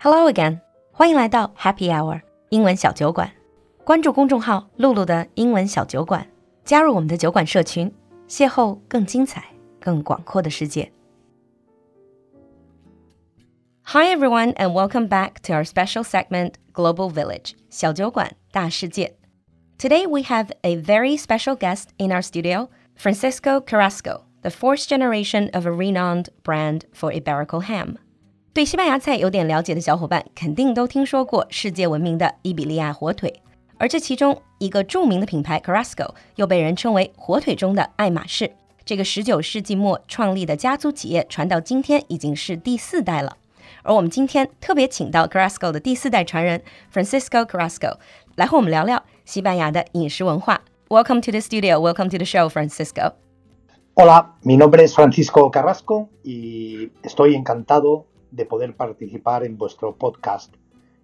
Hello again，欢迎来到 Happy Hour 英文小酒馆。关注公众号“露露的英文小酒馆”，加入我们的酒馆社群，邂逅更精彩、更广阔的世界。Hi everyone, and welcome back to our special segment Global Village 小酒馆大世界。Today we have a very special guest in our studio, Francisco Carrasco, the fourth generation of a renowned brand for Iberico ham. 对西班牙菜有点了解的小伙伴，肯定都听说过世界闻名的伊比利亚火腿，而这其中一个著名的品牌 Carrasco 又被人称为火腿中的爱马仕。这个十九世纪末创立的家族企业，传到今天已经是第四代了。而我们今天特别请到 Carrasco 的第四代传人 Francisco Carrasco 来和我们聊聊西班牙的饮食文化。Welcome to the studio. Welcome to the show, Francisco. Hola, mi nombre es Francisco Carrasco y estoy encantado de poder participar en vuestro podcast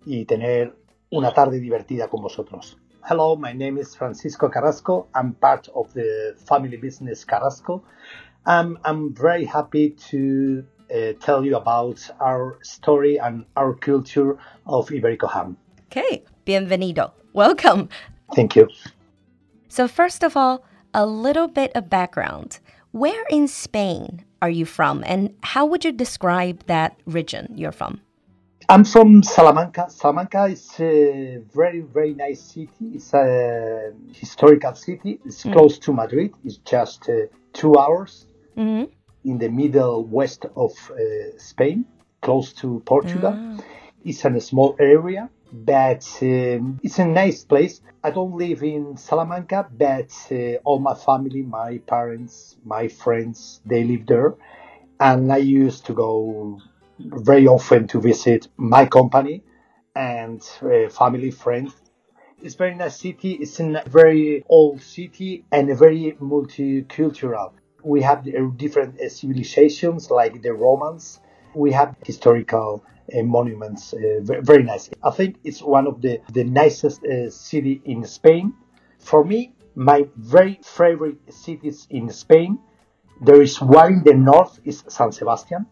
y tener una tarde divertida con vosotros. Hello, my name is Francisco Carrasco. I'm part of the family business Carrasco. Um, I'm very happy to uh, tell you about our story and our culture of Iberico ham. Okay, bienvenido. Welcome. Thank you. So, first of all, a little bit of background. Where in Spain are you from, and how would you describe that region you're from? I'm from Salamanca. Salamanca is a very, very nice city. It's a historical city. It's close to Madrid. It's just uh, two hours Mhm. in the middle west of uh, Spain, close to Portugal. It's in a small area, but um, it's a nice place. I don't live in Salamanca, but uh, all my family, my parents, my friends, they live there. And I used to go very often to visit my company and uh, family, friends. It's very nice city. It's a very old city and a very multicultural. We have different civilizations like the Romans. We have historical uh, monuments. Uh, very, nice. I think it's one of the, the nicest uh, city in Spain. For me, my very favorite cities in Spain, there is one in the north is San Sebastian.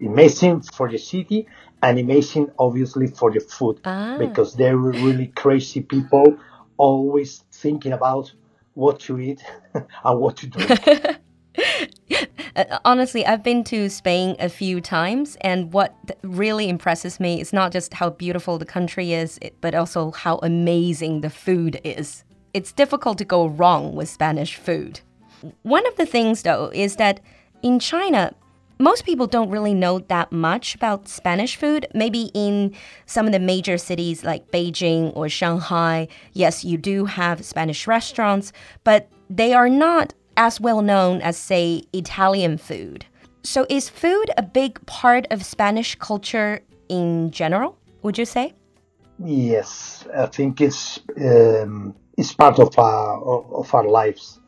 Amazing for the city and amazing obviously for the food Ah. because they're really crazy people always thinking about what to eat and what to drink. Uh, honestly, I've been to Spain a few times, and what really impresses me is not just how beautiful the country is, but also how amazing the food is. It's difficult to go wrong with Spanish food. One of the things, though, is that in China, most people don't really know that much about Spanish food. Maybe in some of the major cities like Beijing or Shanghai, yes, you do have Spanish restaurants, but they are not as well known as, say, Italian food. So, is food a big part of Spanish culture in general, would you say? yes, I think it's um, it's part of our of our lives,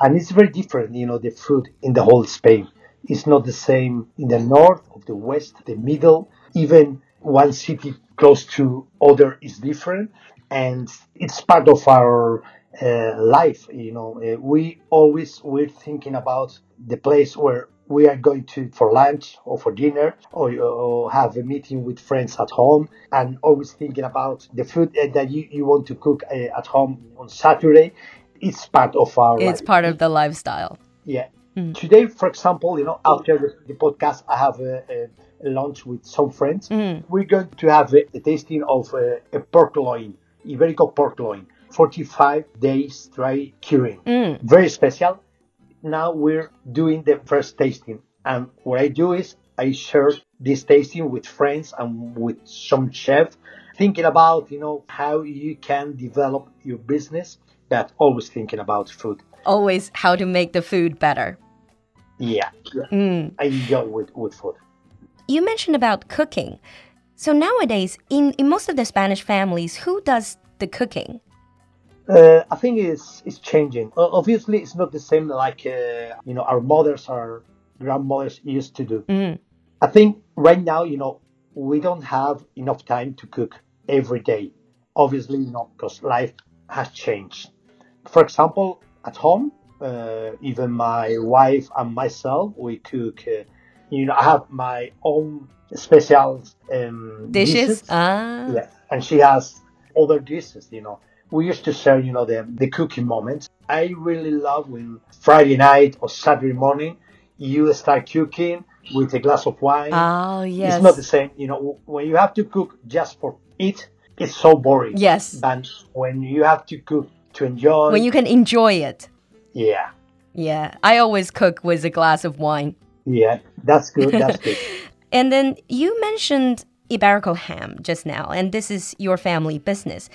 and it's very different. You know, the food in the whole Spain is not the same in the north, of the west, the middle. Even one city close to other is different, and it's part of our uh, life. You know, uh, we always we're thinking about the place where we are going to for lunch or for dinner or, or have a meeting with friends at home and always thinking about the food uh, that you, you want to cook uh, at home on Saturday. It's part of our It's life. part of the lifestyle. Yeah. Today, for example, you know, after the, the podcast, I have a, a, lunch with some friends. We're going to have a, a tasting of a, a pork loin, Iberico pork loin, 45 days dry curing. Mm. Very special. Now we're doing the first tasting. And what I do is I share this tasting with friends and with some chef, thinking about, you know, how you can develop your business, but always thinking about food. Always how to make the food better. Yeah, mm. I enjoy with, with food. You mentioned about cooking. So nowadays, in, in most of the Spanish families, who does the cooking? Uh, I think it's it's changing. Obviously, it's not the same like uh, you know our mothers, our grandmothers used to do. I think right now, you know, we don't have enough time to cook every day. Obviously, you know, because life has changed. For example, at home, uh, even my wife and myself, we cook uh, You know, I have my own special um, Dishes? Ah. Yeah, and she has other dishes. You know, we used to share, you know, the the cooking moments. I really love when Friday night or Saturday morning you start cooking with a glass of wine. Oh, yes. It's not the same, you know. When you have to cook just for eat, it's so boring. Yes. But when you have to cook to enjoy, When you can enjoy it. yeah, Yeah. I always cook with a glass of wine. yeah, that's good. That's good. And then you mentioned Iberico ham just now, and this is your family business.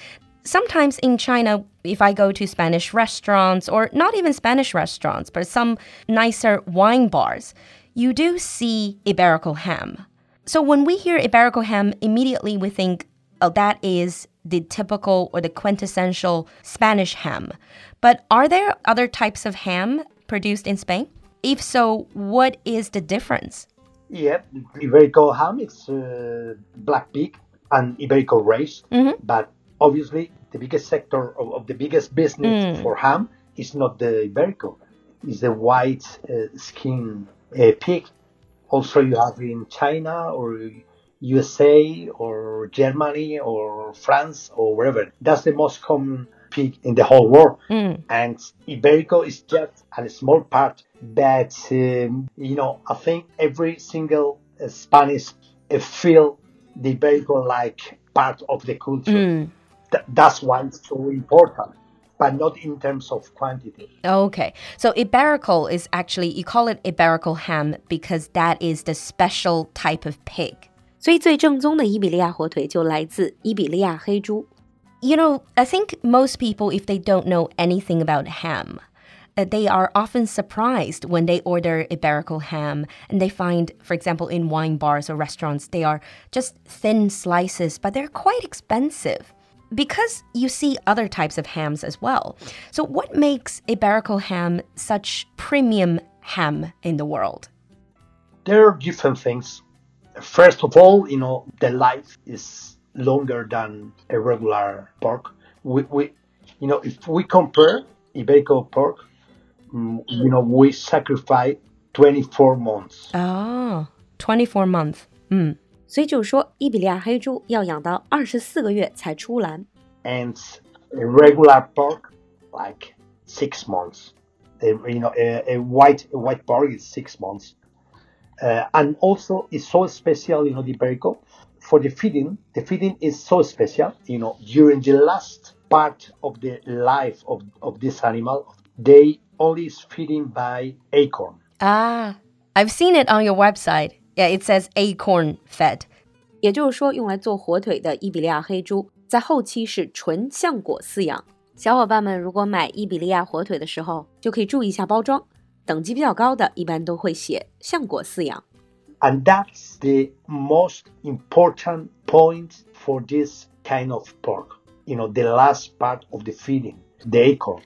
Sometimes in China, if I go to Spanish restaurants, or not even Spanish restaurants, but some nicer wine bars, you do see Iberico ham. So when we hear Iberico ham, immediately we think, oh, that is the typical or the quintessential Spanish ham. But are there other types of ham produced in Spain? If so, what is the difference? Yeah, Iberico ham is uh, black pig and Iberico race, but obviously the biggest sector of, of the biggest business for ham is not the Iberico, it's the white uh, skin uh, pig. Also, you have in China or USA or Germany or France or wherever. That's the most common pig in the whole world. And Iberico is just a small part. But, um, you know, I think every single uh, Spanish uh, feel the Iberico like part of the culture. That's why it's so important but not in terms of quantity. Okay. So Iberico is actually you call it Iberico ham because that is the special type of pig. 所以最正宗的伊比利亚火腿就来自伊比利亚黑猪。You know, I think most people if they don't know anything about ham, uh, they are often surprised when they order Iberico ham and they find for example in wine bars or restaurants they are just thin slices but they're quite expensive. Because you see other types of hams as well. So, what makes Iberico ham such premium ham in the world? There are different things. First of all, you know, the life is longer than a regular pork. We, we you know, if we compare Iberico pork, mm, you know, we sacrifice 24 months. Oh, 24 months. Mm. 所以就是说，伊比利亚黑猪要养到二十四个月才出栏。 and a regular pork like six months. A, you know, a, a white a white pork is six months, uh, and also it's so special. You know, the Iberico for the feeding. The feeding is so special. You know, during the last part of the life of, of this animal, they only is feeding by acorn. Ah, I've seen it on your website. Yeah, it says acorn fed. 也就是说，用来做火腿的伊比利亚黑猪，在后期是纯橡果饲养。小伙伴们如果买伊比利亚火腿的时候，就可以注意一下包装，等级比较高的，一般都会写橡果饲养。 And that's the most important point for this kind of pork. You know, the last part of the feeding, the acorn.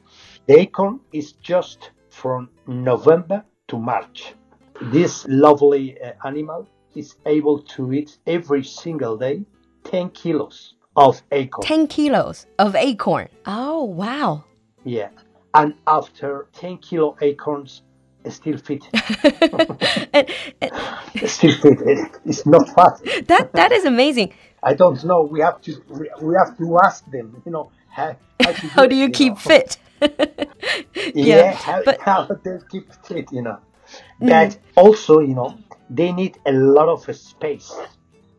The acorn is just from November to March. This lovely uh, animal is able to eat every single day 10 kilos of acorn. 10 kilos of acorn. Oh, wow. Yeah. And after 10 kilo acorns, still fit. And, and still fit. It's not fat. that that is amazing. I don't know. We have to we, have to ask them. You know how, how, to How do you keep know. fit? Yeah, how, but- how they keep fit. You know, but also you know they need a lot of space.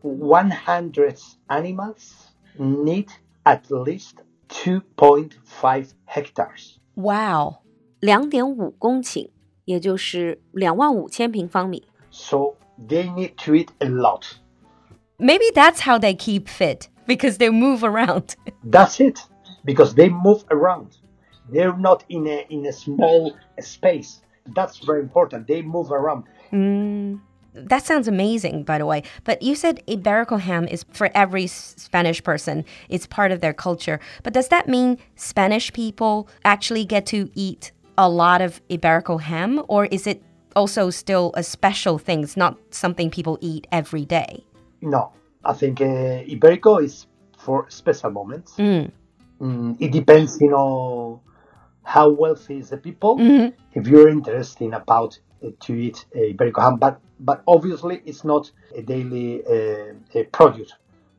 One hundred animals need at least two point five hectares. Wow. 两点五公顷，也就是两万五千平方米。 So they need to eat a lot. Maybe that's how they keep fit because they move around. That's it, because they move around. They're not in a in a small space. That's very important. They move around. That sounds amazing, by the way. But you said Iberico ham is for every Spanish person. It's part of their culture. But does that mean Spanish people actually get to eat a lot of Iberico ham? Or is it also still a special thing? It's not something people eat every day. No, I think uh, Iberico is for special moments. Mm, it depends, you know, how wealthy is the people. If you're interested about to eat Iberico ham, but but obviously it's not a daily uh, produce.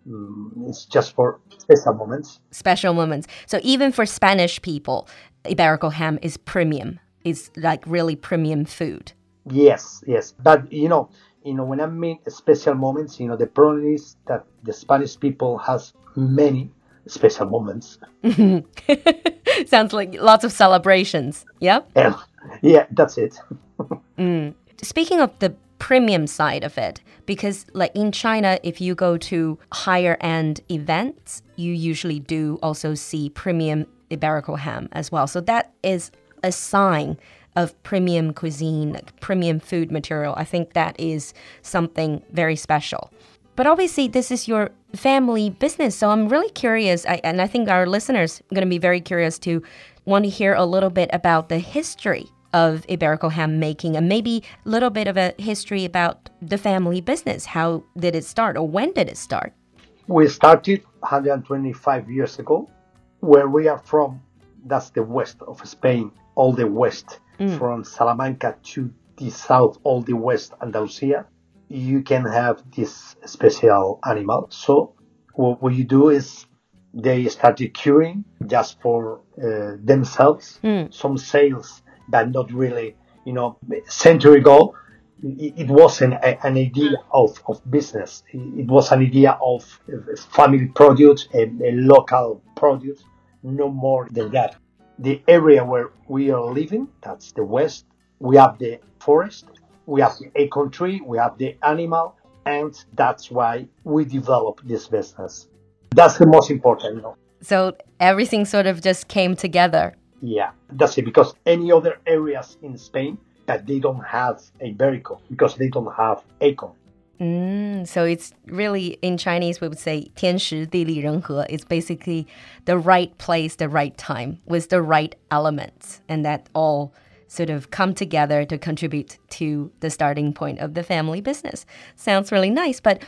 Mm, it's just for special moments. Special moments. So even for Spanish people, Iberico ham is premium. It's like really premium food. Yes, yes. But you know, you know, when I mean special moments, you know, the problem is that the Spanish people has many special moments. Sounds like lots of celebrations. Yeah. Yeah, yeah that's it. mm. Speaking of the premium side of it, because like in China, if you go to higher end events, you usually do also see premium Iberico ham as well. So that is a sign of premium cuisine, premium food material. I think that is something very special. But obviously, this is your family business. So I'm really curious, I, and I think our listeners are going to be very curious to want to hear a little bit about the history of Iberico ham making and maybe a little bit of a history about the family business. How did it start or when did it start? We started 125 years ago. Where we are from, that's the west of Spain, all the west, mm. from Salamanca to the south, all the west Andalusia you can have this special animal. So what, you do is they started curing just for uh, themselves, mm. some sales, but not really, you know, century ago, it, it wasn't a, an idea of, of business. It, was an idea of family produce, a, a local produce, no more than that. The area where we are living, that's the west, we have the forest, we have the country, we have the animal, and that's why we develop this business. That's the most important. You know? So everything sort of just came together. Yeah, that's it. Because any other areas in Spain that they don't have Iberico because they don't have acorn. Mm, so it's really in Chinese we would say 天时地利人和. It's basically the right place, the right time with the right elements, and that all sort of come together to contribute to the starting point of the family business. Sounds really nice, but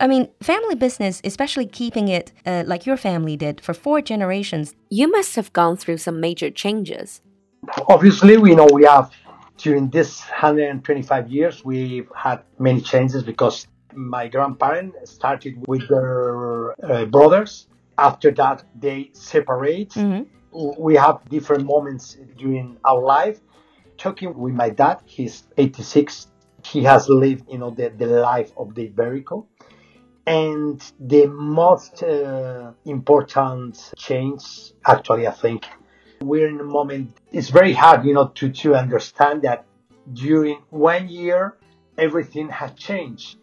I mean, family business, especially keeping it uh, like your family did for four generations. You must have gone through some major changes. Obviously, we know we have during this 125 years we've had many changes because my grandparents started with their uh, brothers. After that, they separate. Mm -hmm. We have different moments during our life talking with my dad. He's 86. He has lived, you know, the, the life of the Iberico. And the most uh, important change, actually, I think we're in a moment, it's very hard, you know, to, to understand that during one year, everything has changed.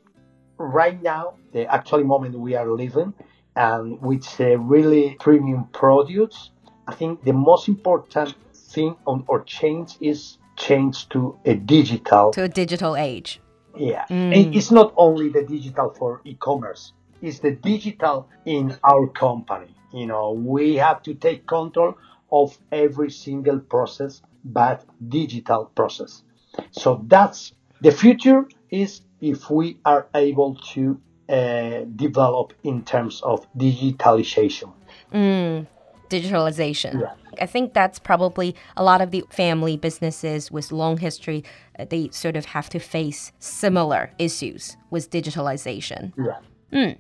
Right now, the actual moment we are living, and with a really premium produce, I think the most important thing on or change is change to a digital to a digital age. Yeah, mm. it's not only the digital for e-commerce; it's the digital in our company. You know, we have to take control of every single process, but digital process. So that's the future is if we are able to uh, develop in terms of digitalization. Mm, digitalization. Yeah. I think that's probably a lot of the family businesses with long history, uh, they sort of have to face similar issues with digitalization. Yeah. Mm.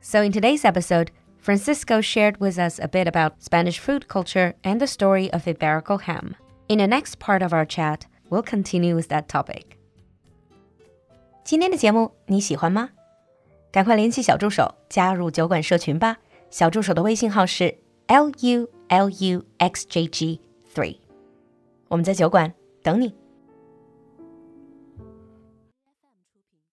So in today's episode, Francisco shared with us a bit about Spanish food culture and the story of Iberico ham. In the next part of our chat, we'll continue with that topic. 今天的节目你喜欢吗？赶快联系小助手加入酒馆社群吧。小助手的微信号是 l u l u x j g three。我们在酒馆等你。